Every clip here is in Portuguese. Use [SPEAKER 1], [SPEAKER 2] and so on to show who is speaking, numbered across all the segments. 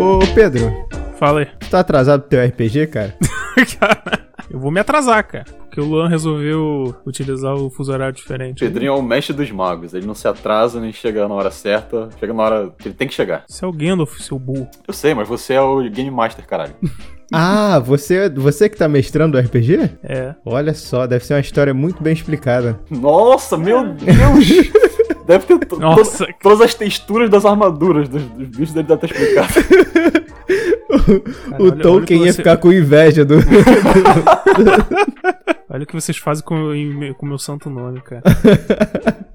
[SPEAKER 1] Ô Pedro,
[SPEAKER 2] Fala aí.
[SPEAKER 1] tu tá atrasado pro teu RPG, cara?
[SPEAKER 2] cara, eu vou me atrasar, cara. Porque o Luan resolveu utilizar o fuso horário diferente.
[SPEAKER 3] Pedrinho é o mestre dos magos. Ele não se atrasa nem chega na hora certa. Chega na hora que ele tem que chegar.
[SPEAKER 2] Você é o Gandalf, seu burro.
[SPEAKER 3] Eu sei, mas você é o Game Master, caralho.
[SPEAKER 1] Ah, você, você que tá mestrando o RPG?
[SPEAKER 2] É.
[SPEAKER 1] Olha só, deve ser uma história muito bem explicada.
[SPEAKER 3] Nossa, meu Deus! Deve ter to-
[SPEAKER 2] Nossa.
[SPEAKER 3] to- todas as texturas das armaduras dos, dos bichos dele deve ter explicado.
[SPEAKER 1] o
[SPEAKER 2] olha- olha
[SPEAKER 1] Tolkien
[SPEAKER 2] que
[SPEAKER 1] ia
[SPEAKER 2] você-
[SPEAKER 1] ficar com inveja do.
[SPEAKER 2] Olha o que vocês fazem com o meu santo nome, cara.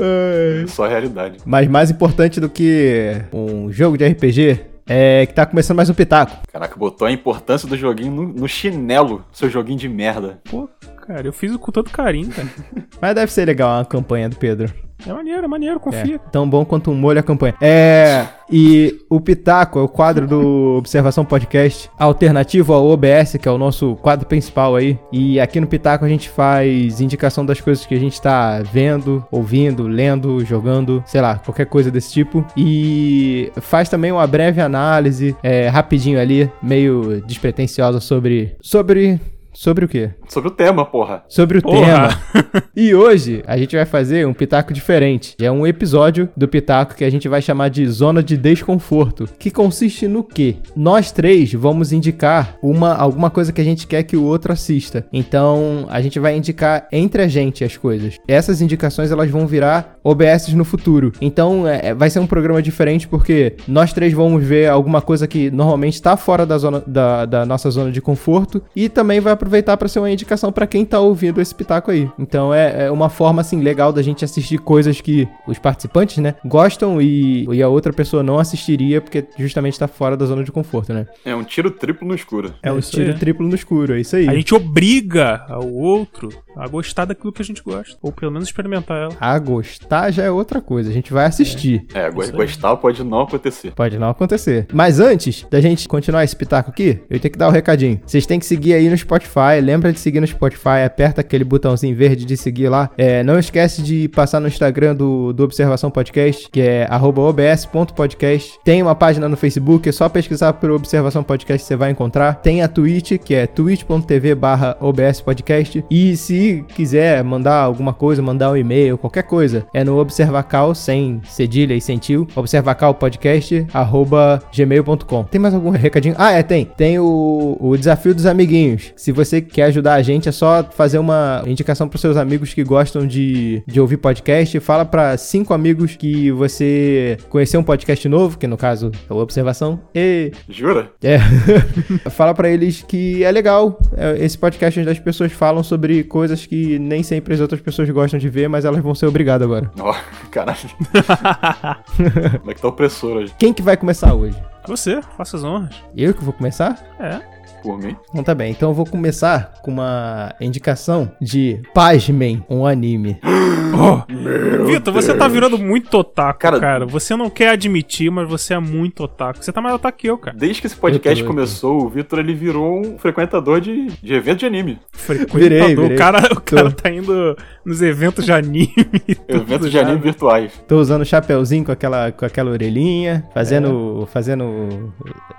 [SPEAKER 1] Ai.
[SPEAKER 3] Só a realidade.
[SPEAKER 1] Mas mais importante do que um jogo de RPG é que tá começando mais um pitaco.
[SPEAKER 3] Caraca, botou a importância do joguinho no, no chinelo, seu joguinho de merda.
[SPEAKER 2] Pô, cara, eu fiz com todo carinho, cara.
[SPEAKER 1] Mas deve ser legal a campanha do Pedro.
[SPEAKER 2] É maneiro, é maneiro,
[SPEAKER 1] É,
[SPEAKER 2] confia.
[SPEAKER 1] tão bom quanto um molho a campanha. É. E o Pitaco é o quadro do Observação Podcast, alternativo ao OBS, que é o nosso quadro principal aí. E aqui no Pitaco a gente faz indicação das coisas que a gente tá vendo, ouvindo, lendo, jogando, sei lá, qualquer coisa desse tipo. E faz também uma breve análise, é, rapidinho ali, meio despretensiosa sobre. Sobre. Sobre o quê?
[SPEAKER 3] Sobre o tema, porra.
[SPEAKER 1] Sobre o
[SPEAKER 2] Porra.
[SPEAKER 1] tema. E hoje a gente vai fazer um pitaco diferente. É um episódio do pitaco que a gente vai chamar de zona de desconforto, que consiste no quê? Nós três vamos indicar uma alguma coisa que a gente quer que o outro assista. Então, a gente vai indicar entre a gente as coisas. Essas indicações elas vão virar OBS no futuro. Então, é, vai ser um programa diferente porque nós três vamos ver alguma coisa que normalmente está fora da zona da, da nossa zona de conforto e também vai aproveitar para ser uma indicação para quem tá ouvindo esse pitaco aí. Então é, é uma forma assim legal da gente assistir coisas que os participantes, né, gostam e, e a outra pessoa não assistiria porque justamente tá fora da zona de conforto, né?
[SPEAKER 3] É um tiro triplo no escuro.
[SPEAKER 1] É, um
[SPEAKER 2] isso
[SPEAKER 1] tiro
[SPEAKER 2] aí.
[SPEAKER 1] triplo no escuro, é isso aí.
[SPEAKER 2] A gente obriga ao outro a gostar daquilo que a gente gosta. Ou pelo menos experimentar ela.
[SPEAKER 1] A gostar já é outra coisa, a gente vai assistir.
[SPEAKER 3] É,
[SPEAKER 2] aí.
[SPEAKER 3] gostar pode não acontecer.
[SPEAKER 1] Pode não acontecer. Mas antes da gente continuar esse pitaco aqui, eu tenho que dar o um recadinho. Vocês têm que seguir aí no Spotify. Lembra de seguir no Spotify, aperta aquele botãozinho verde de seguir lá. É, não esquece de passar no Instagram do, do Observação Podcast, que é arroba obs.podcast. Tem uma página no Facebook, é só pesquisar por Observação Podcast que você vai encontrar. Tem a Twitch, que é twitch.tv barra obspodcast. E se quiser mandar alguma coisa, mandar um e-mail, qualquer coisa, é no Observacal, sem cedilha e sem tio, observacalpodcast, arroba gmail.com. Tem mais algum recadinho? Ah, é, tem. Tem o, o desafio dos amiguinhos. Se você quer ajudar a gente, é só fazer uma indicação pros seus amigos que gostam de, de ouvir podcast. Fala pra cinco amigos que você conheceu um podcast novo, que no caso é o Observação. E
[SPEAKER 3] Jura?
[SPEAKER 1] é. Fala pra eles que é legal é, esse podcast onde as pessoas falam sobre coisas que nem sempre as outras pessoas gostam de ver, mas elas vão ser obrigadas agora.
[SPEAKER 3] Ó, caralho. Como é que tá o opressor hoje?
[SPEAKER 1] Quem que vai começar hoje?
[SPEAKER 2] Você, faça as honras.
[SPEAKER 1] Eu que vou começar?
[SPEAKER 2] É.
[SPEAKER 3] Por mim?
[SPEAKER 1] Então tá bem. Então eu vou começar com uma indicação de Pasmem, um anime.
[SPEAKER 2] Vitor, você tá virando muito otaku,
[SPEAKER 3] Cara-
[SPEAKER 2] cara. Você não quer admitir, mas você é muito otaku. Você tá mais otaku que eu, cara.
[SPEAKER 3] Desde que esse podcast começou, o Vitor ele virou um frequentador de, de evento de anime.
[SPEAKER 2] Frequentador.
[SPEAKER 1] Virei, virei.
[SPEAKER 2] O cara, o cara
[SPEAKER 1] Tô.
[SPEAKER 2] tá indo nos eventos de anime.
[SPEAKER 3] Eventos de anime virtuais.
[SPEAKER 1] Tô usando o chapeuzinho com aquela, com aquela orelhinha, fazendo. Fazendo.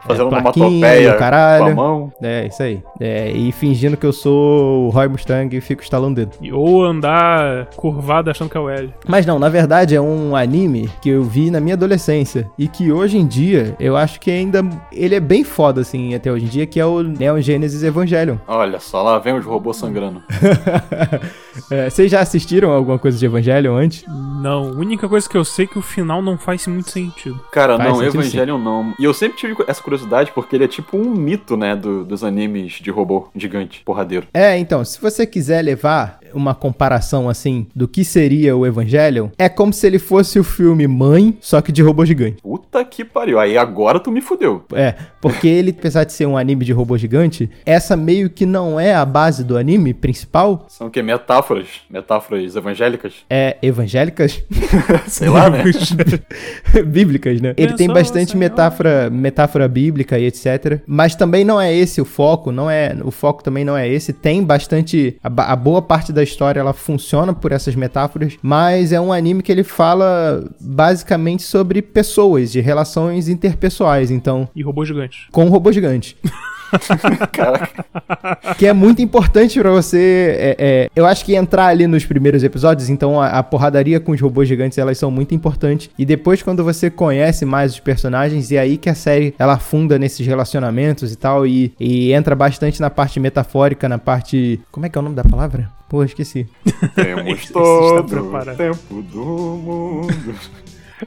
[SPEAKER 3] Fazendo
[SPEAKER 1] é,
[SPEAKER 3] uma
[SPEAKER 1] plaquinha, caralho.
[SPEAKER 3] com a mão.
[SPEAKER 1] É, isso aí. É, e fingindo que eu sou o Roy Mustang e fico estalando o dedo.
[SPEAKER 2] Ou andar curvado achando que é o L.
[SPEAKER 1] Mas não, na verdade é um anime que eu vi na minha adolescência e que hoje em dia eu acho que ainda ele é bem foda assim até hoje em dia, que é o Neon Genesis Evangelion.
[SPEAKER 3] Olha só, lá vem os robôs sangrando.
[SPEAKER 1] É, vocês já assistiram alguma coisa de Evangelion antes?
[SPEAKER 2] Não, a única coisa que eu sei é que o final não faz muito sentido.
[SPEAKER 3] Cara,
[SPEAKER 1] Faz
[SPEAKER 3] não,
[SPEAKER 1] sentido,
[SPEAKER 3] Evangelion não. E eu sempre tive essa curiosidade porque ele é tipo um mito, né, do, do- dos animes de robô gigante, porradeiro.
[SPEAKER 1] É, então, se você quiser levar uma comparação assim do que seria o Evangelion, é como se ele fosse o filme Mãe, só que de robô gigante.
[SPEAKER 3] Puta que pariu. Aí agora tu me fudeu.
[SPEAKER 1] É, porque ele, apesar de ser um anime de robô gigante, essa meio que não é a base do anime principal.
[SPEAKER 3] São o quê? Metáforas? Metáforas evangélicas?
[SPEAKER 1] É evangélicas?
[SPEAKER 3] Sei lá, né?
[SPEAKER 1] bíblicas, né? Ele tem
[SPEAKER 2] Pensou,
[SPEAKER 1] bastante
[SPEAKER 2] Senhor.
[SPEAKER 1] metáfora, metáfora bíblica e etc. Mas também não é esse o foco, não é, o foco também não é esse. Tem bastante a, a boa parte da história ela funciona por essas metáforas, mas é um anime que ele fala basicamente sobre pessoas, de relações interpessoais, então
[SPEAKER 2] E robô gigante.
[SPEAKER 1] com robô gigante.
[SPEAKER 3] Caraca.
[SPEAKER 1] que é muito importante pra você. é, é, eu acho que entrar ali nos primeiros episódios, então a, a porradaria com os robôs gigantes elas são muito importantes. E depois, quando você conhece mais os personagens, e aí que a série ela afunda nesses relacionamentos e tal, e, e entra bastante na parte metafórica, na parte. Como é que é o nome da palavra? Pô, esqueci.
[SPEAKER 3] Temos
[SPEAKER 2] está
[SPEAKER 3] todo o tempo do mundo.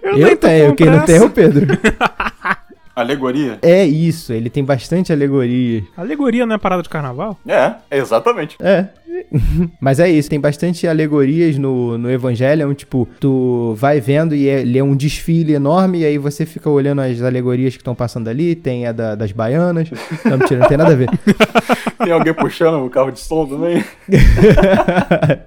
[SPEAKER 1] Eu,
[SPEAKER 2] tô
[SPEAKER 1] tenho, quem não tem é o. Pedro.
[SPEAKER 3] Alegoria?
[SPEAKER 1] É isso, ele tem bastante alegoria.
[SPEAKER 2] Alegoria não é parada de carnaval?
[SPEAKER 3] É, exatamente.
[SPEAKER 1] É. Mas é isso, tem bastante alegorias no, no Evangelion, tipo, tu vai vendo e é, ele é um desfile enorme, e aí você fica olhando as alegorias que estão passando ali, tem a da- das baianas. Não, mentira, não tem nada a ver.
[SPEAKER 3] Tem alguém puxando o carro de som também?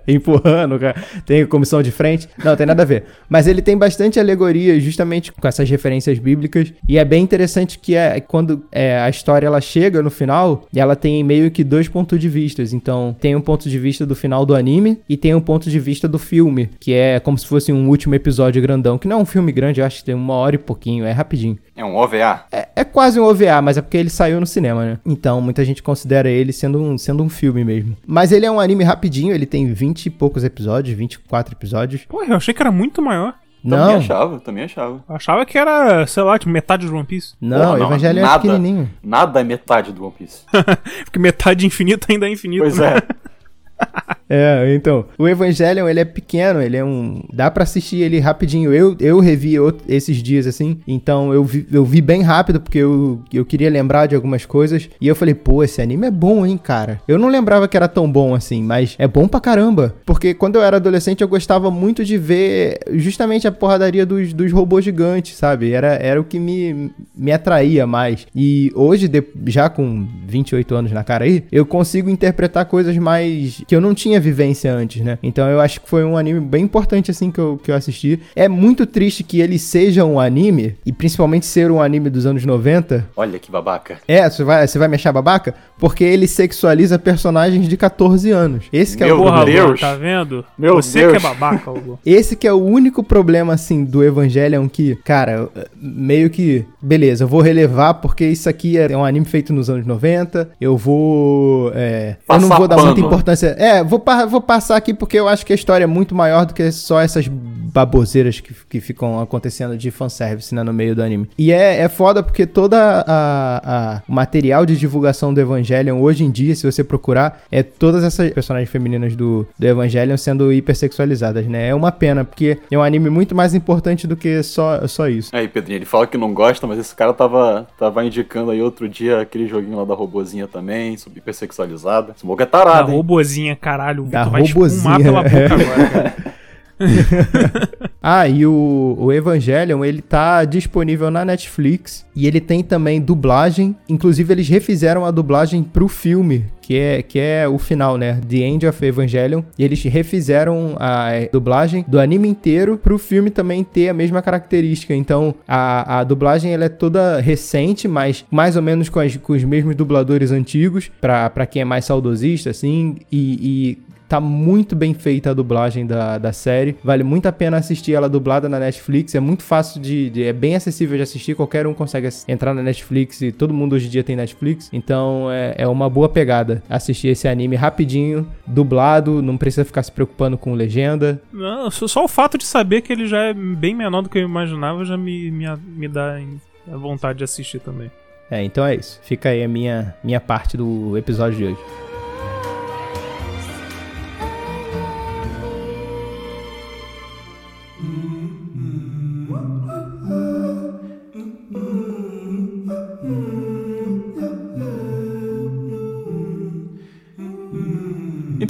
[SPEAKER 1] Empurrando, cara. Tem comissão de frente. Não, tem nada a ver. Mas ele tem bastante alegoria justamente com essas referências bíblicas. E é bem interessante que é quando é, a história ela chega no final, e ela tem meio que dois pontos de vistas. Então, tem um ponto de vista do final do anime e tem um ponto de vista do filme, que é como se fosse um último episódio grandão, que não é um filme grande, eu acho que tem uma hora e pouquinho, é rapidinho.
[SPEAKER 3] É um OVA.
[SPEAKER 1] É, é quase um OVA, mas é porque ele saiu no cinema, né? Então, muita gente considera ele sendo um, sendo um filme mesmo. Mas ele é um anime rapidinho, ele tem 20 e poucos episódios, 24 episódios.
[SPEAKER 2] Pô, eu achei que era muito maior.
[SPEAKER 3] Também
[SPEAKER 1] Não,
[SPEAKER 3] achava, também achava.
[SPEAKER 2] Eu achava que era, sei lá, tipo, metade de One Piece.
[SPEAKER 1] não,
[SPEAKER 3] Porra, não,
[SPEAKER 1] Evangelho é
[SPEAKER 3] nada.
[SPEAKER 1] pequenininho.
[SPEAKER 3] Nada é metade do One Piece.
[SPEAKER 2] Porque metade infinita ainda é infinito.
[SPEAKER 3] Pois
[SPEAKER 2] né?
[SPEAKER 3] é.
[SPEAKER 1] É, então, o Evangelion, ele é pequeno, ele é um... Dá pra assistir ele rapidinho. Eu, eu revi out- esses dias, assim, então eu vi, eu vi bem rápido, porque eu, eu queria lembrar de algumas coisas, e eu falei, pô, esse anime é bom, hein, cara. Eu não lembrava que era tão bom assim, mas é bom pra caramba. Porque quando eu era adolescente, eu gostava muito de ver justamente a porradaria dos, dos robôs gigantes, sabe? Era, era o que me, me atraía mais. E hoje, de- já com 28 anos na cara aí, eu consigo interpretar coisas mais que eu não tinha vivência antes, né? Então eu acho que foi um anime bem importante assim que eu, que eu assisti. É muito triste que ele seja um anime, e principalmente ser um anime dos anos 90.
[SPEAKER 3] Olha que babaca.
[SPEAKER 1] É, você vai, você vai me achar babaca? Porque ele sexualiza personagens de 14 anos. Esse que é o
[SPEAKER 3] Meu
[SPEAKER 2] Porra,
[SPEAKER 3] Deus.
[SPEAKER 2] tá vendo?
[SPEAKER 3] Meu
[SPEAKER 2] Você
[SPEAKER 3] Deus.
[SPEAKER 2] que é babaca, Luan.
[SPEAKER 1] Esse que é o único problema, assim, do Evangelion que, cara, meio que, beleza, eu vou relevar porque isso aqui é um anime feito nos anos 90, eu vou, é, eu não vou dar muita importância, é, vou, pa- vou passar aqui porque eu acho que a história é muito maior do que só essas baboseiras que, que ficam acontecendo de fanservice, né, no meio do anime. E é, é foda porque toda a, a- o material de divulgação do Evangelion hoje em dia, se você procurar, é todas essas personagens femininas do, do Evangelion sendo hipersexualizadas, né? É uma pena, porque é um anime muito mais importante do que só, só isso.
[SPEAKER 3] Aí, Pedrinho, ele fala que não gosta, mas esse cara tava, tava indicando aí outro dia aquele joguinho lá da robozinha também, sobre hipersexualizada. Esse mogo é tarado, hein?
[SPEAKER 2] robozinha, caralho. O
[SPEAKER 1] Da
[SPEAKER 2] Vitor vai
[SPEAKER 1] robozinha.
[SPEAKER 2] espumar pela boca agora, cara.
[SPEAKER 1] Ah, e o, o Evangelion, ele tá disponível na Netflix e ele tem também dublagem. Inclusive, eles refizeram a dublagem pro filme, que é, que é o final, né? The End of Evangelion. E eles refizeram a eh, dublagem do anime inteiro pro filme também ter a mesma característica. Então, a, a dublagem ela é toda recente, mas mais ou menos com, as- com os mesmos dubladores antigos, pra, pra quem é mais saudosista, assim. E, e Tá muito bem feita a dublagem da, da série. Vale muito a pena assistir ela dublada na Netflix. É muito fácil de, de- É bem acessível de assistir. Qualquer um consegue entrar na Netflix e todo mundo hoje em dia tem Netflix. Então é, é uma boa pegada assistir esse anime rapidinho, dublado. Não precisa ficar se preocupando com legenda.
[SPEAKER 2] Não, só o fato de saber que ele já é bem menor do que eu imaginava já me, me, me dá a vontade de assistir também.
[SPEAKER 1] É, então é isso. Fica aí a minha, minha parte do episódio de hoje.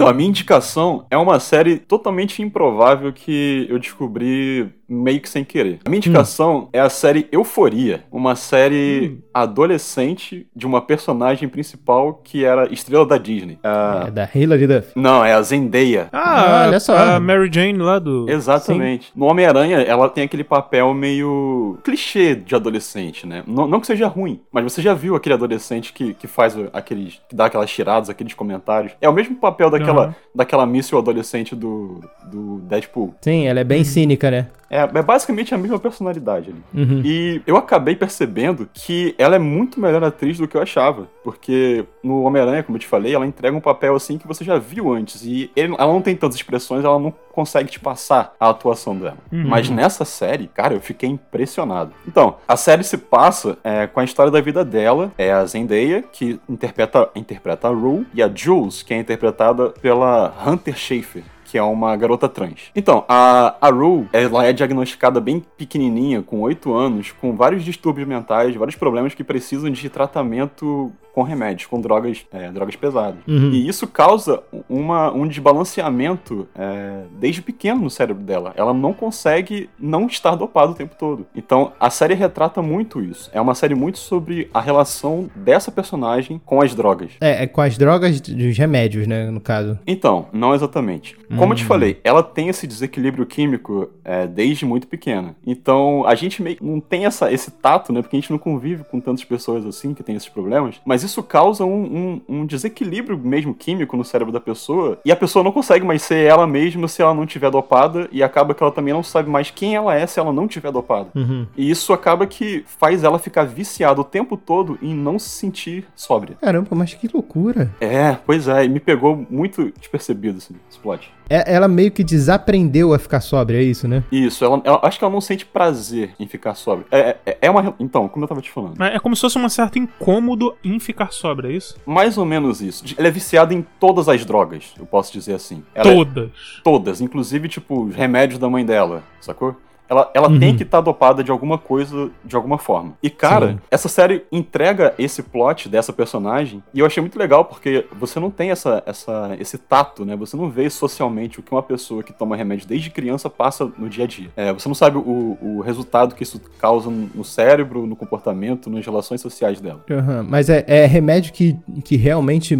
[SPEAKER 3] Então, a minha indicação é uma série totalmente improvável que eu descobri meio que sem querer. A minha indicação hum. é a série Euforia, uma série hum. adolescente de uma personagem principal que era estrela da Disney.
[SPEAKER 1] A... É da Hilary Duff.
[SPEAKER 3] Não, é a Zendaya.
[SPEAKER 2] Ah, olha só. A Mary Jane lá do...
[SPEAKER 3] Exatamente. Sim. No Homem-Aranha, ela tem aquele papel meio clichê de adolescente, né? Não, não que seja ruim, mas você já viu aquele adolescente que, que faz aqueles... que dá aquelas tiradas, aqueles comentários. É o mesmo papel daquela, uhum. daquela míssil adolescente do, do Deadpool.
[SPEAKER 1] Sim, ela é bem cínica, né?
[SPEAKER 3] É, é basicamente a mesma personalidade ali. Uhum. E eu acabei percebendo que ela é muito melhor atriz do que eu achava. Porque no Homem-Aranha, como eu te falei, ela entrega um papel assim que você já viu antes. E ele, ela não tem tantas expressões, ela não consegue te passar a atuação dela. Uhum. Mas nessa série, cara, eu fiquei impressionado. Então, a série se passa é, com a história da vida dela. É a Zendaya, que interpreta, interpreta a Rue, e a Jules, que é interpretada pela Hunter Schafer que é uma garota trans. Então, a, a Rue, ela é diagnosticada bem pequenininha, com 8 anos, com vários distúrbios mentais, vários problemas que precisam de tratamento com remédios, com drogas, é, drogas pesadas. Uhum. E isso causa uma, um desbalanceamento é, desde pequeno no cérebro dela. Ela não consegue não estar dopada o tempo todo. Então, a série retrata muito isso. É uma série muito sobre a relação dessa personagem com as drogas.
[SPEAKER 1] É, é com as drogas dos remédios, né, no caso.
[SPEAKER 3] Então, não exatamente. Como uhum. eu te hum. falei, ela tem esse desequilíbrio químico é, desde muito pequena. Então, a gente meio não tem essa, esse tato, né, porque a gente não convive com tantas pessoas assim que tem esses problemas, mas isso causa um, um, um, desequilíbrio mesmo químico no cérebro da pessoa e a pessoa não consegue mais ser ela mesma se ela não tiver dopada e acaba que ela também não sabe mais quem ela é se ela não tiver dopada. Uhum. E isso acaba que faz ela ficar viciada o tempo todo em não se sentir sóbria.
[SPEAKER 1] Caramba, mas que loucura.
[SPEAKER 3] É, pois é, e me pegou muito despercebido esse, esse plot.
[SPEAKER 1] É, ela meio que desaprendeu a ficar sóbria, é isso, né?
[SPEAKER 3] Isso, ela, ela, acho que ela não sente prazer em ficar sóbria. É, é, é uma. Então, como eu tava te falando.
[SPEAKER 2] É como se fosse um certo incômodo em ficar sóbria, é isso?
[SPEAKER 3] Mais ou menos isso. Ela é viciada em todas as drogas, eu posso dizer assim.
[SPEAKER 2] Ela é todas? É,
[SPEAKER 3] todas, inclusive, tipo, os remédios da mãe dela, sacou? Ela, ela uhum. tem que estar tá dopada de alguma coisa, de alguma forma. E, cara, Sim. essa série entrega esse plot dessa personagem. E eu achei muito legal, porque você não tem essa, essa, esse tato, né? Você não vê socialmente o que uma pessoa que toma remédio desde criança passa no dia a dia. É, você não sabe o, o resultado que isso causa no cérebro, no comportamento, nas relações sociais dela.
[SPEAKER 1] Uhum. Mas é, é remédio que, que realmente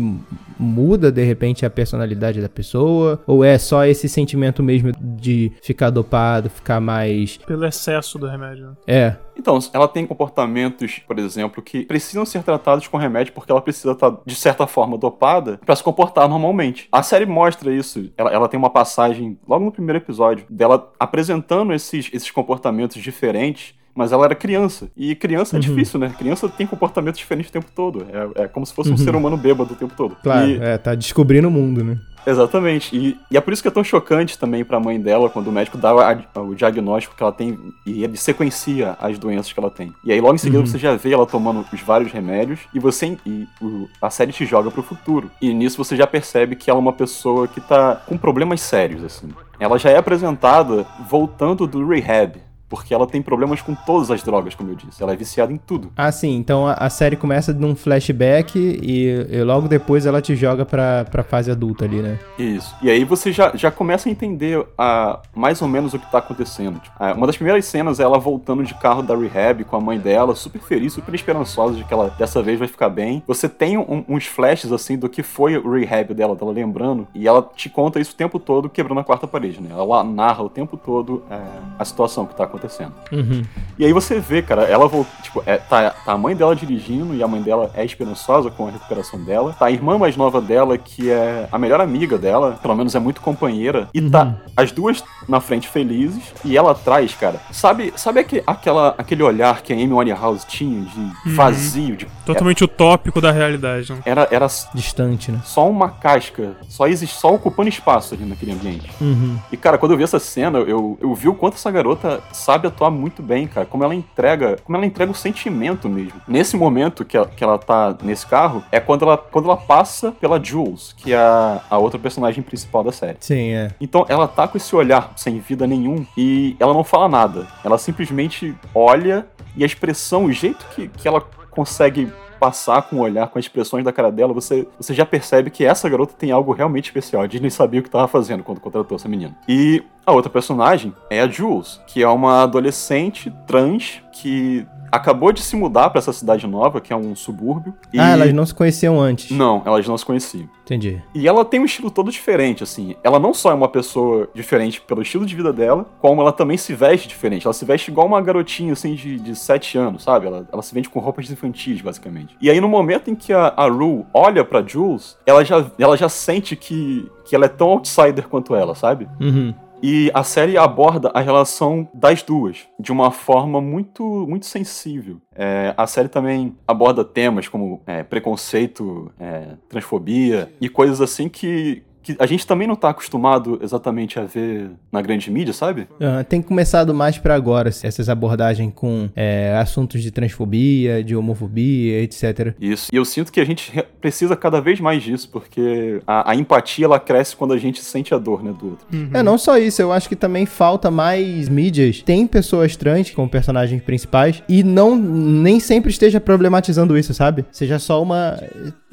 [SPEAKER 1] muda, de repente, a personalidade da pessoa? Ou é só esse sentimento mesmo de ficar dopado, ficar mais.
[SPEAKER 2] Pelo excesso do remédio. Né?
[SPEAKER 1] É.
[SPEAKER 3] Então, ela tem comportamentos, por exemplo, que precisam ser tratados com remédio porque ela precisa estar, de certa forma, dopada para se comportar normalmente. A série mostra isso. Ela, ela, tem uma passagem, logo no primeiro episódio, dela apresentando esses, esses comportamentos diferentes mas ela era criança. E criança é uhum. difícil, né? Criança tem comportamentos diferentes o tempo todo. É, é como se fosse uhum. um ser humano bêbado o tempo todo.
[SPEAKER 1] Claro,
[SPEAKER 3] e...
[SPEAKER 1] é, tá descobrindo o mundo, né?
[SPEAKER 3] Exatamente. E, e, é por isso que é tão chocante também pra mãe dela quando o médico dá a, o diagnóstico que ela tem e ele sequencia as doenças que ela tem. E aí logo em seguida uhum. você já vê ela tomando os vários remédios e você e o, a série te joga pro futuro. E nisso você já percebe que ela é uma pessoa que tá com problemas sérios, assim. Ela já é apresentada voltando do rehab, porque ela tem problemas com todas as drogas, como eu disse. Ela é viciada em tudo.
[SPEAKER 1] Ah, sim. Então a, a série começa num flashback e, e, logo depois ela te joga pra, pra fase adulta ali, né?
[SPEAKER 3] Isso. E aí você já, já começa a entender a, mais ou menos o que tá acontecendo. Tipo, uma das primeiras cenas é ela voltando de carro da rehab com a mãe dela, super feliz, super esperançosa de que ela dessa vez vai ficar bem. Você tem um, uns flashes, assim, do que foi o rehab dela, dela lembrando, e ela te conta isso o tempo todo quebrando a quarta parede, né? Ela narra o tempo todo é, a situação que tá acontecendo acontecendo. Uhum. E aí você vê, cara, ela voltou, tipo, é, tá, tá, a mãe dela dirigindo e a mãe dela é esperançosa com a recuperação dela. Tá a irmã mais nova dela, que é a melhor amiga dela, pelo menos é muito companheira. E tá uhum. tá as duas na frente felizes e ela atrás, cara. Sabe, sabe aquele, aquela, aquele olhar que a Amy Winehouse tinha de uhum. vazio, de
[SPEAKER 2] totalmente utópico da realidade, né?
[SPEAKER 3] Era era
[SPEAKER 1] distante, né?
[SPEAKER 3] Só uma casca, só existe só ocupando espaço ali naquele ambiente. Uhum. E cara, quando eu vi essa cena, eu, eu vi o quanto essa garota sabe atuar muito bem, cara. Como ela entrega, como ela entrega o sentimento mesmo. Nesse momento que ela, que ela tá nesse carro, é quando ela, quando ela passa pela Jules, que é a, a outra personagem principal da série.
[SPEAKER 1] Sim, é.
[SPEAKER 3] Então ela tá com esse olhar sem vida nenhum e ela não fala nada. Ela simplesmente olha e a expressão, o jeito que, que ela consegue passar com o olhar, com as expressões da cara dela, você, você já percebe que essa garota tem algo realmente especial. A Disney sabia o que estava fazendo quando contratou essa menina. E a outra personagem é a Jules, que é uma adolescente trans que acabou de se mudar para essa cidade nova, que é um subúrbio.
[SPEAKER 1] E... Ah, elas não se conheciam antes.
[SPEAKER 3] Não, elas não se conheciam.
[SPEAKER 1] Entendi.
[SPEAKER 3] E ela tem um estilo todo diferente, assim. Ela não só é uma pessoa diferente pelo estilo de vida dela, como ela também se veste diferente. Ela se veste igual uma garotinha, assim, de, de 7 anos, sabe? Ela, ela se vende com roupas infantis, basicamente. E aí, no momento em que a, a Rue olha pra Jules, ela já, ela já sente que, que ela é tão outsider quanto ela, sabe?
[SPEAKER 1] Uhum.
[SPEAKER 3] E a série aborda a relação das duas de uma forma muito, muito sensível. É, a série também aborda temas como é, preconceito, é, transfobia e coisas assim que, que a gente também não tá acostumado exatamente a ver na grande mídia, sabe?
[SPEAKER 1] Uhum, tem começado mais para agora essas abordagens com é, assuntos de transfobia, de homofobia, etc.
[SPEAKER 3] Isso. E eu sinto que a gente precisa cada vez mais disso, porque a, a empatia ela cresce quando a gente sente a dor, né, do outro.
[SPEAKER 1] Uhum. É, não só isso, eu acho que também falta mais mídias. Tem pessoas trans como personagens principais e não nem sempre esteja problematizando isso, sabe? Seja só uma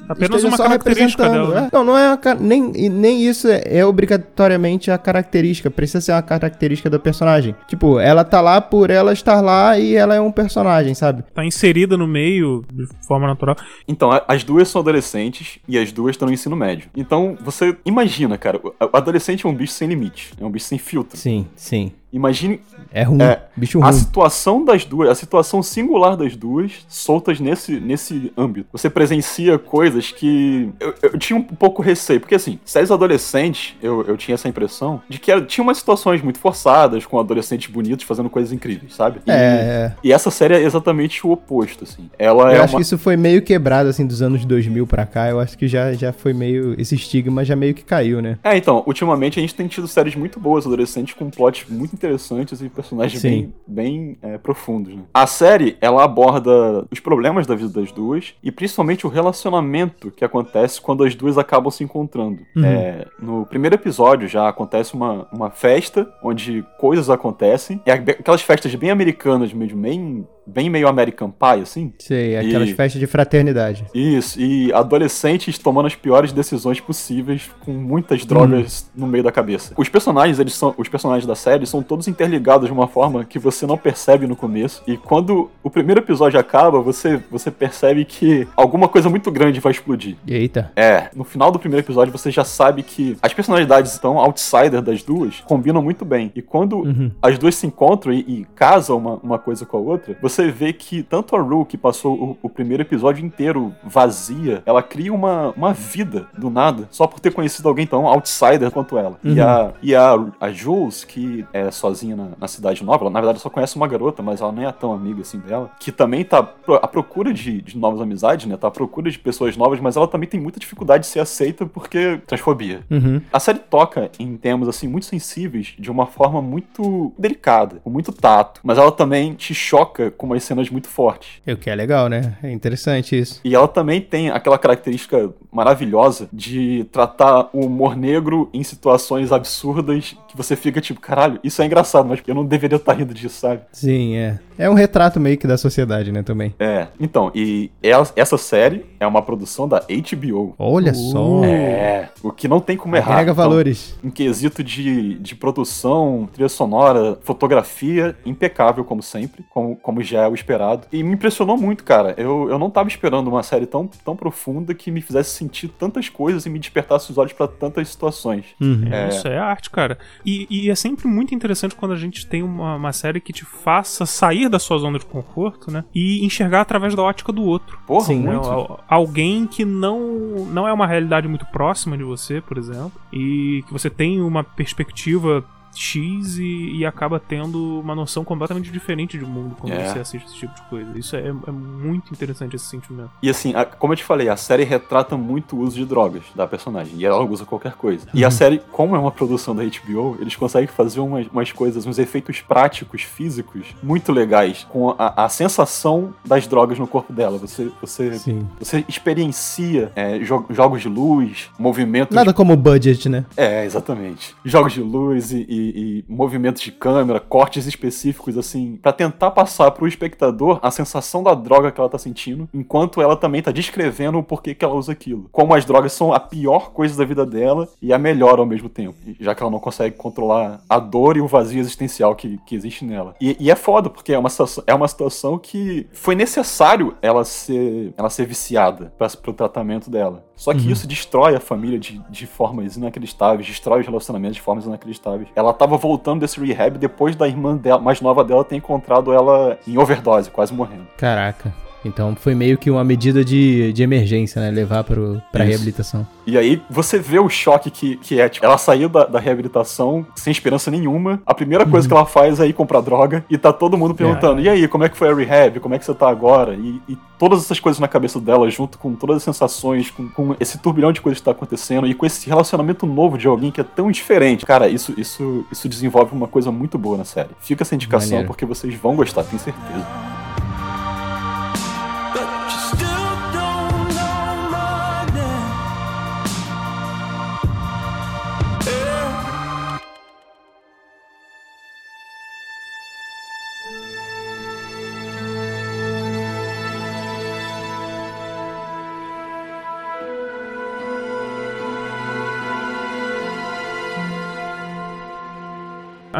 [SPEAKER 2] Apenas uma característica dela. Né?
[SPEAKER 1] É. Não, não é nem, nem isso é, é, obrigatoriamente a característica. Precisa ser uma característica do personagem. Tipo, ela tá lá por ela estar lá e ela é um personagem, sabe?
[SPEAKER 2] Tá inserida no meio de forma natural.
[SPEAKER 3] Então, as duas são adolescentes e as duas estão no ensino médio. Então, você imagina, cara, o adolescente é um bicho sem limite. É um bicho sem filtro.
[SPEAKER 1] Sim, sim.
[SPEAKER 3] Imagine.
[SPEAKER 1] É ruim. É, bicho ruim.
[SPEAKER 3] A situação das duas, a situação singular das duas, soltas nesse, nesse âmbito. Você presencia coisas que. Eu, eu tinha um pouco receio, porque assim, séries adolescentes, eu, eu tinha essa impressão de que era, tinha umas situações muito forçadas, com adolescentes bonitos fazendo coisas incríveis, sabe?
[SPEAKER 1] E, é.
[SPEAKER 3] E essa série é exatamente o oposto, assim. Ela
[SPEAKER 1] eu
[SPEAKER 3] é.
[SPEAKER 1] acho uma... que isso foi meio quebrado, assim, dos anos 2000 pra cá. Eu acho que já, já foi meio. Esse estigma já meio que caiu, né?
[SPEAKER 3] É, então, ultimamente a gente tem tido séries muito boas adolescentes com plots muito interessantes e personagens Sim. bem, bem é, profundos. Né? A série, ela aborda os problemas da vida das duas e principalmente o relacionamento que acontece quando as duas acabam se encontrando. Uhum. É, no primeiro episódio já acontece uma, uma festa onde coisas acontecem. É aquelas festas bem americanas, meio bem bem meio American Pie, assim.
[SPEAKER 1] Sei, aquelas e... festas de fraternidade.
[SPEAKER 3] Isso, e adolescentes tomando as piores decisões possíveis com muitas drogas hum. no meio da cabeça. Os personagens, eles são, os personagens da série são todos interligados de uma forma que você não percebe no começo. E quando o primeiro episódio acaba, você, você percebe que alguma coisa muito grande vai explodir.
[SPEAKER 1] Eita.
[SPEAKER 3] É, no final do primeiro episódio você já sabe que as personalidades tão outsider das duas combinam muito bem. E quando uhum. as duas se encontram e, e casam uma, uma coisa com a outra, você você vê que tanto a Rue, que passou o, o, primeiro episódio inteiro vazia, ela cria uma, uma vida do nada, só por ter conhecido alguém tão outsider quanto ela. Uhum. E, a, e a, a Jules, que é sozinha na, na, cidade nova, ela na verdade só conhece uma garota, mas ela nem é tão amiga assim dela, que também tá à procura de, de novas amizades, né? Tá à procura de pessoas novas, mas ela também tem muita dificuldade de ser aceita porque transfobia.
[SPEAKER 1] Uhum.
[SPEAKER 3] A série toca em temas assim muito sensíveis de uma forma muito delicada, com muito tato, mas ela também te choca com umas cenas muito fortes.
[SPEAKER 1] O que é legal, né? É interessante isso.
[SPEAKER 3] E ela também tem aquela característica maravilhosa de tratar o humor negro em situações absurdas que você fica tipo, caralho, isso é engraçado, mas eu não deveria estar rindo disso, sabe?
[SPEAKER 1] Sim, é. É um retrato meio que da sociedade, né, também.
[SPEAKER 3] É. Então, e essa série é uma produção da HBO.
[SPEAKER 1] Olha uh, só.
[SPEAKER 3] É. O que não tem como errar.
[SPEAKER 1] Agrega então, valores.
[SPEAKER 3] Em quesito de, de produção, trilha sonora, fotografia, impecável como sempre, como, como já é o esperado. E me impressionou muito, cara. Eu, eu não tava esperando uma série tão, tão profunda que me fizesse sentir tantas coisas e me despertasse os olhos para tantas situações.
[SPEAKER 2] Uhum. É... Isso é arte, cara. E, e, é sempre muito interessante quando a gente tem uma, uma série que te faça sair da sua zona de conforto, né? E enxergar através da ótica do outro.
[SPEAKER 3] Porra, Sim, muito.
[SPEAKER 2] Né? Alguém que não, não é uma realidade muito próxima de você, por exemplo, e que você tem uma perspectiva X e, e, acaba tendo uma noção completamente diferente de mundo quando é. você assiste esse tipo de coisa. Isso é, é muito interessante esse sentimento.
[SPEAKER 3] E assim, a, como eu te falei, a série retrata muito o uso de drogas da personagem. E ela usa qualquer coisa. E a uhum. série, como é uma produção da HBO, eles conseguem fazer umas, umas coisas, uns efeitos práticos, físicos, muito legais, com a, a sensação das drogas no corpo dela. Você, você, você experiencia é, jo jogos de luz, movimento.
[SPEAKER 1] Nada como budget, né?
[SPEAKER 3] É, exatamente. Jogos de luz e, e e, movimentos de câmera, cortes específicos, assim, para tentar passar pro espectador a sensação da droga que ela tá sentindo, enquanto ela também tá descrevendo o porquê que ela usa aquilo. Como as drogas são a pior coisa da vida dela e a melhor ao mesmo tempo, já que ela não consegue controlar a dor e o vazio existencial que, que existe nela. E, e é foda, porque é uma, é uma situação que foi necessário ela ser, ela ser viciada para pro tratamento dela. Só que uhum. isso destrói a família de, de formas inacreditáveis, destrói os relacionamentos de formas inacreditáveis. Ela tava voltando desse rehab depois da irmã dela, mais nova dela ter encontrado ela em overdose, quase morrendo.
[SPEAKER 1] Caraca. Então foi meio que uma medida de, de emergência, né? Levar pro, pra Isso. reabilitação.
[SPEAKER 3] E aí você vê o choque que, que é, tipo, ela saiu da, da reabilitação sem esperança nenhuma. A primeira coisa uhum. que ela faz é ir comprar droga e tá todo mundo perguntando: é. e aí, como é que foi a rehab? Como é que você tá agora? E, e todas essas coisas na cabeça dela, junto com todas as sensações, com, com, esse turbilhão de coisas que tá acontecendo e com esse relacionamento novo de alguém que é tão diferente. Cara, isso, isso, isso desenvolve uma coisa muito boa na série. Fica essa indicação Maneiro. porque vocês vão gostar, tenho certeza.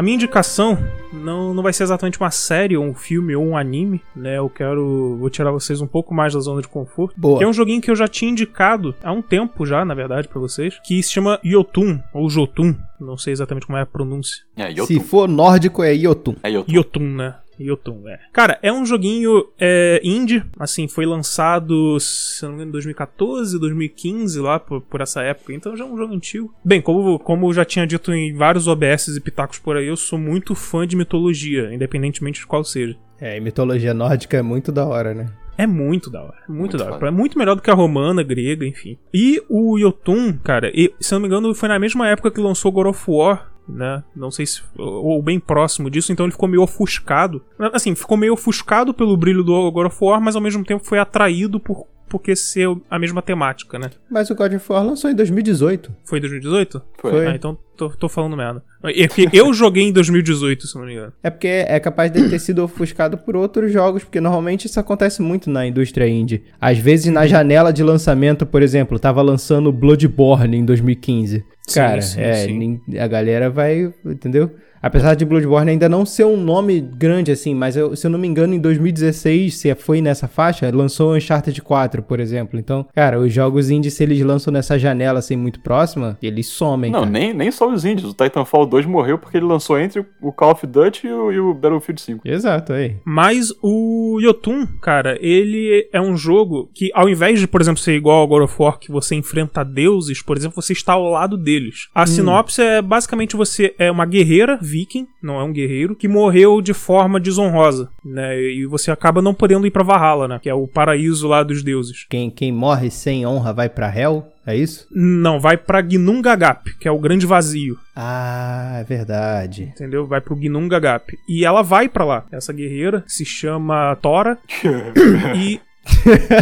[SPEAKER 2] Minha indicação não, não vai ser exatamente uma série, ou um filme, ou um anime, né? Eu quero. Vou tirar vocês um pouco mais da zona de conforto. Boa. Que é um joguinho que eu já tinha indicado há um tempo já, na verdade, para vocês. Que se chama Yotun, ou Jotun. Não sei exatamente como é a pronúncia.
[SPEAKER 1] É, Se for nórdico, é Yotun.
[SPEAKER 2] É Yotun. Yotun, né? Yotun, é. Cara, é um joguinho é, indie, assim, foi lançado, se não me engano, em 2014, 2015, lá por, por, essa época, então já é um jogo antigo. Bem, como, como eu já tinha dito em vários OBS e pitacos por aí, eu sou muito fã de mitologia, independentemente de qual seja.
[SPEAKER 1] É, e mitologia nórdica é muito da hora, né?
[SPEAKER 2] É muito da hora. Muito, muito da hora. É muito melhor do que a romana, grega, enfim. E o Yotun, cara, e, se não me engano, foi na mesma época que lançou God of War né? Não sei se. Ou bem próximo disso, então ele ficou meio ofuscado. Assim, ficou meio ofuscado pelo brilho do God of War, mas ao mesmo tempo foi atraído por porque ser a mesma temática, né?
[SPEAKER 1] Mas o God of War lançou em 2018.
[SPEAKER 2] Foi em 2018? Foi. Ah, então tô, tô falando merda. É que eu joguei em 2018, se não me engano.
[SPEAKER 1] É porque é capaz de ter sido ofuscado por outros jogos, porque normalmente isso acontece muito na indústria indie. Às vezes na janela de lançamento, por exemplo, tava lançando Bloodborne em 2015. Cara, sim, sim, é, sim. a galera vai, entendeu? Apesar de Bloodborne ainda não ser um nome grande assim, mas eu, se eu não me engano, em 2016, se foi nessa faixa, lançou Uncharted 4, por exemplo. Então, cara, os jogos indies, se eles lançam nessa janela assim muito próxima, eles somem.
[SPEAKER 3] Não, nem, nem só os indies. O Titanfall 2 morreu porque ele lançou entre o Call of Duty e o, e o Battlefield 5.
[SPEAKER 1] Exato, aí.
[SPEAKER 2] Mas o Yotun, cara, ele é um jogo que, ao invés de, por exemplo, ser igual ao God of War, que você enfrenta deuses, por exemplo, você está ao lado deles. A hum. sinopse é basicamente você é uma guerreira viking, não é um guerreiro, que morreu de forma desonrosa, né? E você acaba não podendo ir para Valhalla, né? Que é o paraíso lá dos deuses.
[SPEAKER 1] Quem, quem morre sem honra vai para Hell? É isso?
[SPEAKER 2] Não, vai pra Gnungagap, que é o grande vazio.
[SPEAKER 1] Ah, é verdade.
[SPEAKER 2] Entendeu? Vai pro Gnungagap. E ela vai para lá. Essa guerreira se chama Tora. e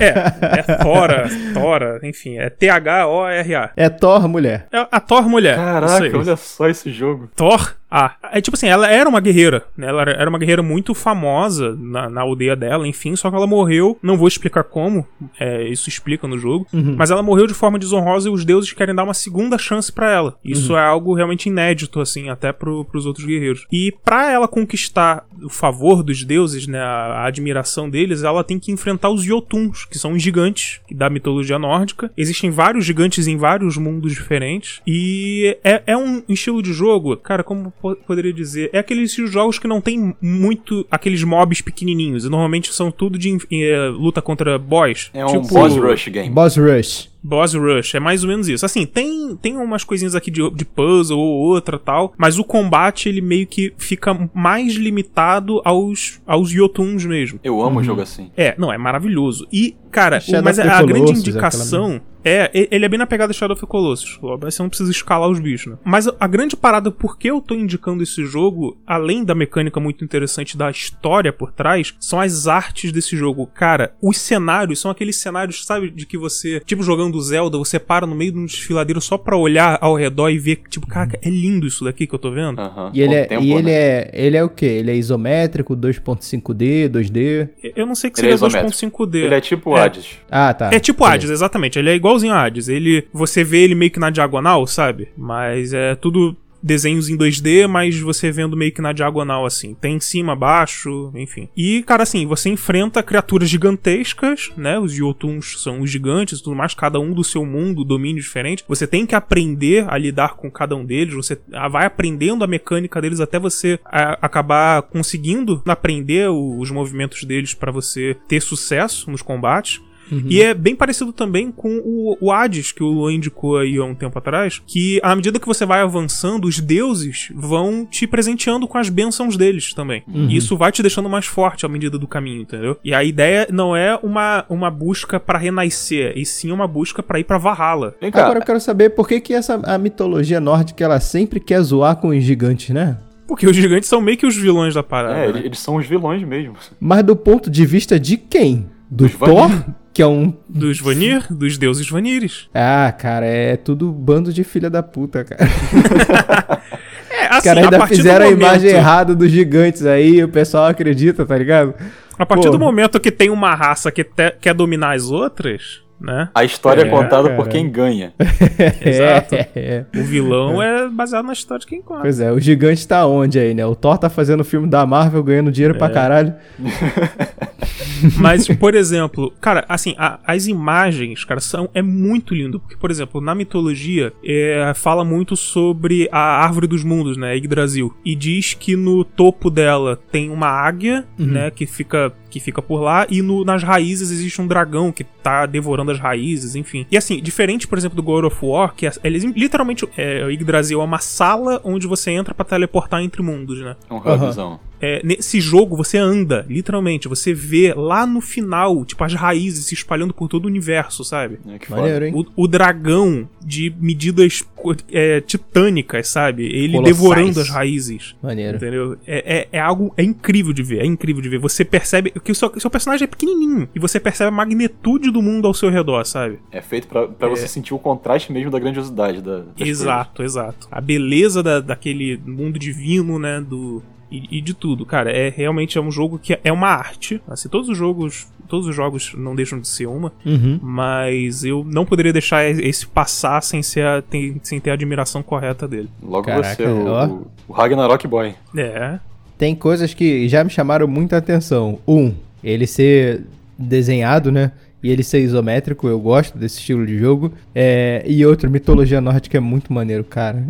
[SPEAKER 2] é, é Tora, Tora, enfim, é T-H-O-R-A.
[SPEAKER 1] É Thor mulher.
[SPEAKER 2] É a Thor mulher.
[SPEAKER 3] Caraca, olha só esse jogo.
[SPEAKER 2] Thor ah, é tipo assim, ela era uma guerreira, né? Ela era uma guerreira muito famosa na, na aldeia dela, enfim, só que ela morreu, não vou explicar como, é, isso explica no jogo, uhum. mas ela morreu de forma desonrosa e os deuses querem dar uma segunda chance para ela. Isso uhum. é algo realmente inédito, assim, até pro, pros outros guerreiros. E para ela conquistar o favor dos deuses, né, a, a, admiração deles, ela tem que enfrentar os Jotuns, que são os gigantes da mitologia nórdica. Existem vários gigantes em vários mundos diferentes, e é, é um estilo de jogo, cara, como poderia dizer? É aqueles jogos que não tem muito aqueles mobs pequenininhos. E normalmente são tudo de é, luta contra boss.
[SPEAKER 3] É um tipo, boss rush game.
[SPEAKER 1] Boss rush.
[SPEAKER 2] Boss Rush, é mais ou menos isso. Assim, tem, tem umas coisinhas aqui de, de puzzle ou outra tal, mas o combate ele meio que fica mais limitado aos, aos Yotuns mesmo.
[SPEAKER 3] Eu amo uhum. jogo assim.
[SPEAKER 2] É, não, é maravilhoso. E, cara, o, mas a, a grande indicação. É, ele é bem na pegada Shadow of the Colossus. Você não precisa escalar os bichos, né? Mas a grande parada por que eu tô indicando esse jogo, além da mecânica muito interessante da história por trás, são as artes desse jogo. Cara, os cenários são aqueles cenários, sabe, de que você, tipo, jogando jogando Zelda, você para no meio de um desfiladeiro só pra olhar ao redor e ver, tipo, cara, é lindo isso daqui que eu tô vendo.
[SPEAKER 1] Uhum. E ele, é, tempo, e ele né? é ele é o quê? Ele é isométrico, 2.5D, 2D?
[SPEAKER 2] Eu não sei que seria é 2.5D.
[SPEAKER 3] Ele é tipo é. Hades.
[SPEAKER 2] Ah, tá. É tipo Hades, exatamente. Ele é igualzinho a Hades. Ele, você vê ele meio que na diagonal, sabe? Mas é tudo desenhos em 2D, mas você vendo meio que na diagonal, assim. Tem em cima, baixo, enfim. E, cara, assim, você enfrenta criaturas gigantescas, né? Os Yotuns são os gigantes e tudo mais, cada um do seu mundo, domínio diferente. Você tem que aprender a lidar com cada um deles, você vai aprendendo a mecânica deles até você acabar conseguindo aprender os movimentos deles para você ter sucesso nos combates. Uhum. E é bem parecido também com o, o Hades, que o Luan indicou aí há um tempo atrás, que à medida que você vai avançando, os deuses vão te presenteando com as bênçãos deles também. Uhum. E isso vai te deixando mais forte à medida do caminho, entendeu? E a ideia não é uma, uma busca para renascer, e sim uma busca para ir para Valhalla.
[SPEAKER 1] Agora eu quero saber por que, que essa a mitologia nórdica ela sempre quer zoar com os gigantes, né?
[SPEAKER 2] Porque os gigantes são meio que os vilões da parada.
[SPEAKER 3] É, né? eles são os vilões mesmo.
[SPEAKER 1] Mas do ponto de vista de quem? Do Thor? Que é um.
[SPEAKER 2] Dos Vanir? Dos deuses Vanires.
[SPEAKER 1] Ah, cara, é tudo bando de filha da puta, cara.
[SPEAKER 2] é, assim,
[SPEAKER 1] Os caras ainda fizeram momento... a imagem errada dos gigantes aí, o pessoal acredita, tá ligado?
[SPEAKER 2] A partir Pô. do momento que tem uma raça que te... quer dominar as outras, né?
[SPEAKER 3] A história é, é contada cara. por quem ganha.
[SPEAKER 2] Exato. É. O vilão é. é. baseado na história de quem conta.
[SPEAKER 1] Pois é, o gigante tá onde aí, né? O Thor tá fazendo o filme da Marvel, ganhando dinheiro é. pra caralho.
[SPEAKER 2] Mas, por exemplo, cara, assim, a, as imagens, cara, são, é muito lindo. Porque, por exemplo, na mitologia, é, fala muito sobre a árvore dos mundos, né? Yggdrasil. E diz que no topo dela tem uma águia, uhum. né? Que fica que fica por lá, e no, nas raízes existe um dragão que tá devorando as raízes, enfim. E assim, diferente, por exemplo, do God of War, que é, eles literalmente, é, o Yggdrasil é uma sala onde você entra para teleportar entre mundos, né?
[SPEAKER 3] É um hubzão. Uhum
[SPEAKER 2] é, nesse jogo você anda, literalmente. Você vê lá no final, tipo, as raízes se espalhando por todo o universo, sabe?
[SPEAKER 1] É, que Maneiro, hein?
[SPEAKER 2] O, o dragão de medidas é, titânicas, sabe? Ele Colossais. devorando as raízes.
[SPEAKER 1] Maneiro.
[SPEAKER 2] Entendeu? É, é, é, algo. É incrível de ver. É incrível de ver. Você percebe que o seu, seu, personagem é pequenininho. E você percebe a magnitude do mundo ao seu redor, sabe?
[SPEAKER 3] É feito para é. você sentir o contraste mesmo da grandiosidade da.
[SPEAKER 2] Exato, coisas. exato. A beleza da, daquele mundo divino, né? Do, e, e, de tudo, cara. É realmente é um jogo que é uma arte. Assim, todos os jogos, todos os jogos não deixam de ser uma,
[SPEAKER 1] uhum.
[SPEAKER 2] mas eu não poderia deixar esse passar sem, ser a, tem, sem ter a admiração correta dele.
[SPEAKER 3] Logo Caraca, você, o, o Ragnarok Boy.
[SPEAKER 2] É.
[SPEAKER 1] Tem coisas que já me chamaram muita atenção. Um, ele ser desenhado, né? E ele ser isométrico, eu gosto desse estilo de jogo. É, e outro, mitologia nórdica é muito maneiro, cara.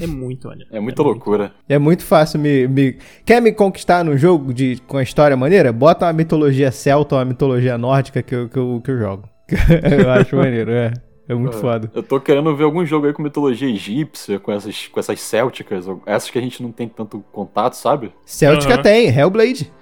[SPEAKER 2] É muito maneiro.
[SPEAKER 3] É muita é loucura. Muito...
[SPEAKER 1] É muito fácil me, me, Quer me conquistar num jogo de, com a história maneira? Bota uma mitologia celta ou uma mitologia nórdica que eu, que eu, que eu jogo. eu acho maneiro, é. É muito é, foda.
[SPEAKER 3] Eu tô querendo ver algum jogo aí com mitologia egípcia, com essas, com essas célticas, essas que a gente não tem tanto contato, sabe?
[SPEAKER 1] Céltica uhum. tem, Hellblade.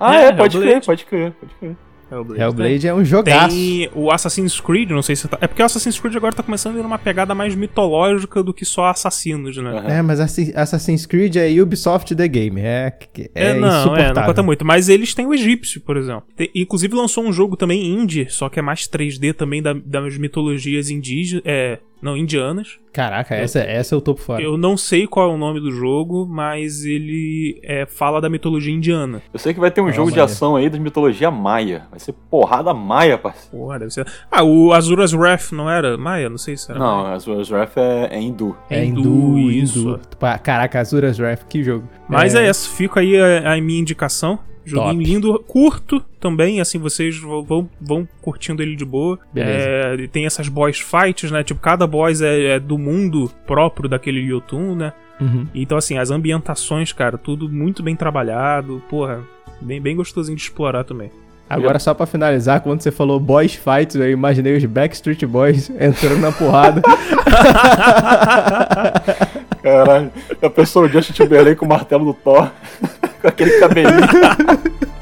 [SPEAKER 3] Ah, é, é pode crer, pode crer, pode crer.
[SPEAKER 1] Hellblade, Hellblade é um jogaço.
[SPEAKER 2] Tem o Assassin's Creed, não sei se tá... É porque o Assassin's Creed agora tá começando a ir numa pegada mais mitológica do que só assassinos, né?
[SPEAKER 1] Uhum. É, mas Assassin's Creed é Ubisoft The Game. É, é, é
[SPEAKER 2] não, é, não conta muito. Mas eles têm o egípcio, por exemplo. Tem, inclusive lançou um jogo também indie, só que é mais 3D também da, das mitologias indígenas. É, não, indianas.
[SPEAKER 1] Caraca, essa, essa eu tô por fora.
[SPEAKER 2] Eu não sei qual é o nome do jogo, mas ele é, fala da mitologia indiana.
[SPEAKER 3] Eu sei que vai ter um jogo de ação aí da mitologia maia. Vai ser porrada maia, parceiro.
[SPEAKER 2] Porra, deve ser. Ah, o Azura's Wrath não era maia? Não sei se era.
[SPEAKER 3] Não, Azura's Wrath é, é hindu.
[SPEAKER 1] É, é hindu, isso. Hindu. Caraca, Azura's Wrath, que jogo.
[SPEAKER 2] Mas é, é essa, fica aí a, a minha indicação. Joguinho Top. lindo, curto também, assim, vocês vão, vão curtindo ele de boa. É, tem essas boss fights, né? Tipo, cada boss é, é do mundo próprio daquele Yotun, né?
[SPEAKER 1] Uhum.
[SPEAKER 2] Então, assim, as ambientações, cara, tudo muito bem trabalhado. Porra, bem, bem gostosinho de explorar também.
[SPEAKER 1] Agora, só pra finalizar, quando você falou boys fights, eu imaginei os Backstreet Boys entrando na porrada.
[SPEAKER 3] Caralho, a pessoa o Justin Timberlake com o martelo do Thor, com aquele cabelinho.